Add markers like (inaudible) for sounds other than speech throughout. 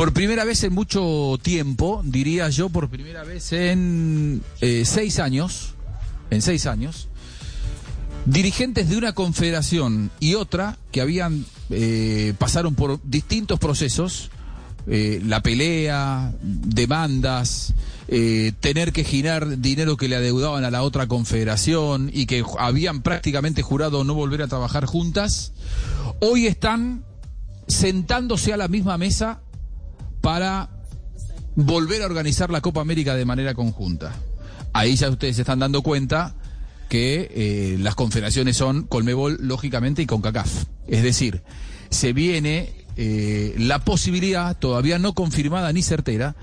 Por primera vez en mucho tiempo, diría yo, por primera vez en eh, seis años, en seis años, dirigentes de una confederación y otra que habían eh, pasaron por distintos procesos, eh, la pelea, demandas, eh, tener que girar dinero que le adeudaban a la otra confederación y que habían prácticamente jurado no volver a trabajar juntas, hoy están sentándose a la misma mesa para volver a organizar la Copa América de manera conjunta. Ahí ya ustedes se están dando cuenta que eh, las confederaciones son Colmebol, lógicamente, y CONCACAF. Es decir, se viene eh, la posibilidad, todavía no confirmada ni certera,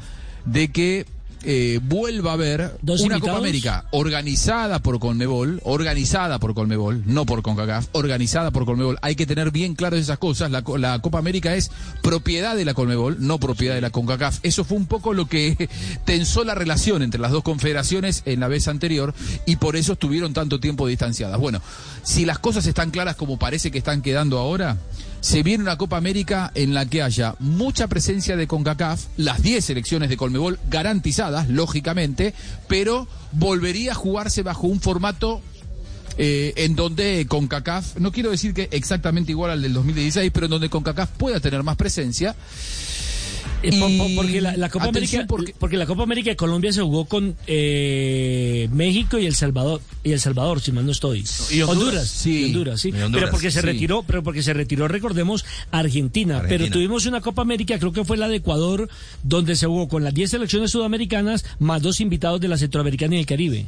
de que eh, vuelva a haber ¿Dos una invitados? Copa América organizada por Colmebol, organizada por Colmebol, no por CONCACAF, organizada por Colmebol. Hay que tener bien claras esas cosas. La, co- la Copa América es propiedad de la Colmebol, no propiedad de la CONCACAF. Eso fue un poco lo que (laughs) tensó la relación entre las dos confederaciones en la vez anterior y por eso estuvieron tanto tiempo distanciadas. Bueno, si las cosas están claras como parece que están quedando ahora, se viene una Copa América en la que haya mucha presencia de CONCACAF, las 10 selecciones de Colmebol garantizadas, lógicamente, pero volvería a jugarse bajo un formato eh, en donde CONCACAF, no quiero decir que exactamente igual al del 2016, pero en donde CONCACAF pueda tener más presencia. Eh, Y- porque, la, la Copa América, porque- porque... la Copa América de Colombia se jugó con eh, México y El Salvador y El Salvador, si mal no estoy. Y Honduras. Sí. y Honduras, sí. Y Honduras, pero porque se sí. retiró, pero porque se retiró, recordemos, Argentina. Argentina. Pero tuvimos una Copa América, creo que fue la de Ecuador, donde se jugó con las 10 selecciones sudamericanas más dos invitados de la Centroamericana y el Caribe.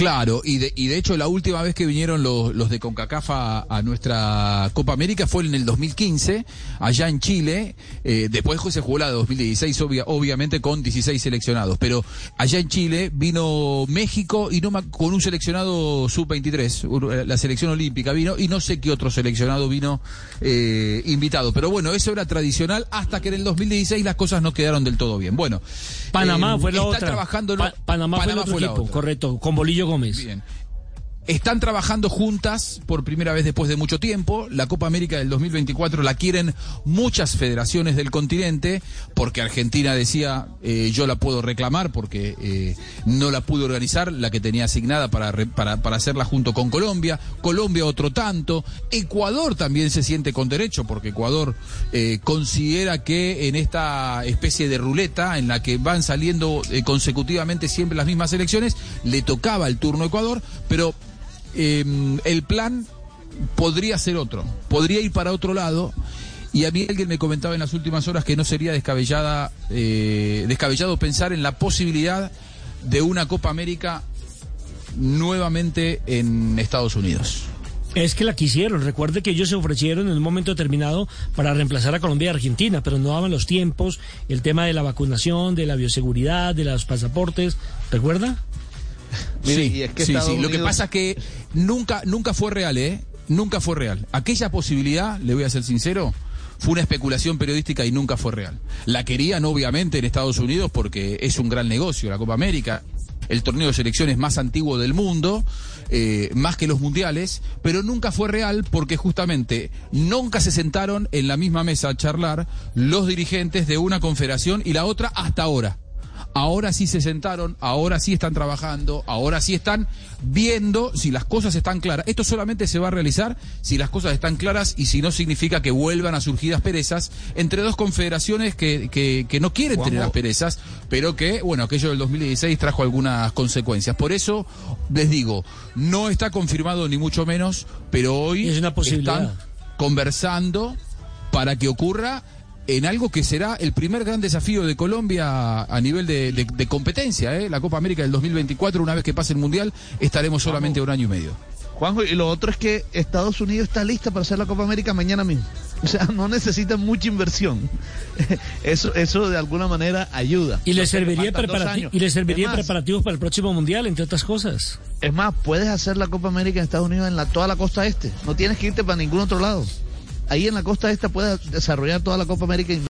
Claro, y de, y de hecho la última vez que vinieron los, los de CONCACAF a, a nuestra Copa América fue en el 2015, allá en Chile. Eh, después se jugó la de 2016, obvia- obviamente con 16 seleccionados. Pero allá en Chile vino México y no con un seleccionado sub-23, ur- la selección olímpica vino, y no sé qué otro seleccionado vino eh, invitado. Pero bueno, eso era tradicional hasta que en el 2016 las cosas no quedaron del todo bien. Bueno, Panamá eh, fue la está otra. trabajando Pa- Panamá, fue el otro fue la equipo, otra. correcto, con Bolillo Gómez. Bien. Están trabajando juntas por primera vez después de mucho tiempo. La Copa América del 2024 la quieren muchas federaciones del continente, porque Argentina decía, eh, yo la puedo reclamar porque eh, no la pude organizar, la que tenía asignada para, para, para hacerla junto con Colombia. Colombia otro tanto. Ecuador también se siente con derecho, porque Ecuador eh, considera que en esta especie de ruleta en la que van saliendo consecutivamente siempre las mismas elecciones, le tocaba el turno a Ecuador, pero eh, el plan podría ser otro, podría ir para otro lado. Y a mí alguien me comentaba en las últimas horas que no sería descabellada, eh, descabellado pensar en la posibilidad de una Copa América nuevamente en Estados Unidos. Es que la quisieron. Recuerde que ellos se ofrecieron en un momento determinado para reemplazar a Colombia y Argentina, pero no daban los tiempos, el tema de la vacunación, de la bioseguridad, de los pasaportes. ¿Recuerda? Mire, sí, y es que sí. Lo que pasa es que nunca, nunca fue real, ¿eh? Nunca fue real. Aquella posibilidad, le voy a ser sincero, fue una especulación periodística y nunca fue real. La querían obviamente en Estados Unidos porque es un gran negocio, la Copa América, el torneo de selecciones más antiguo del mundo, eh, más que los mundiales, pero nunca fue real porque justamente nunca se sentaron en la misma mesa a charlar los dirigentes de una confederación y la otra hasta ahora. Ahora sí se sentaron, ahora sí están trabajando, ahora sí están viendo si las cosas están claras. Esto solamente se va a realizar si las cosas están claras y si no significa que vuelvan a surgir asperezas entre dos confederaciones que, que, que no quieren tener asperezas, pero que, bueno, aquello del 2016 trajo algunas consecuencias. Por eso les digo, no está confirmado ni mucho menos, pero hoy Es una posibilidad. están conversando para que ocurra en algo que será el primer gran desafío de Colombia a nivel de, de- de competencia, ¿eh? la Copa América del 2024, una vez que pase el Mundial, estaremos solamente un año y medio. Juanjo, y lo otro es que Estados Unidos está lista para hacer la Copa América mañana mismo. O sea, no necesitan mucha inversión. (laughs) Eso, eso de alguna manera ayuda. Y le serviría, preparati- y le serviría más, preparativos para el próximo mundial, entre otras cosas. Es más, puedes hacer la Copa América en Estados Unidos en la, toda la costa este. No tienes que irte para ningún otro lado. Ahí en la costa este puedes desarrollar toda la Copa América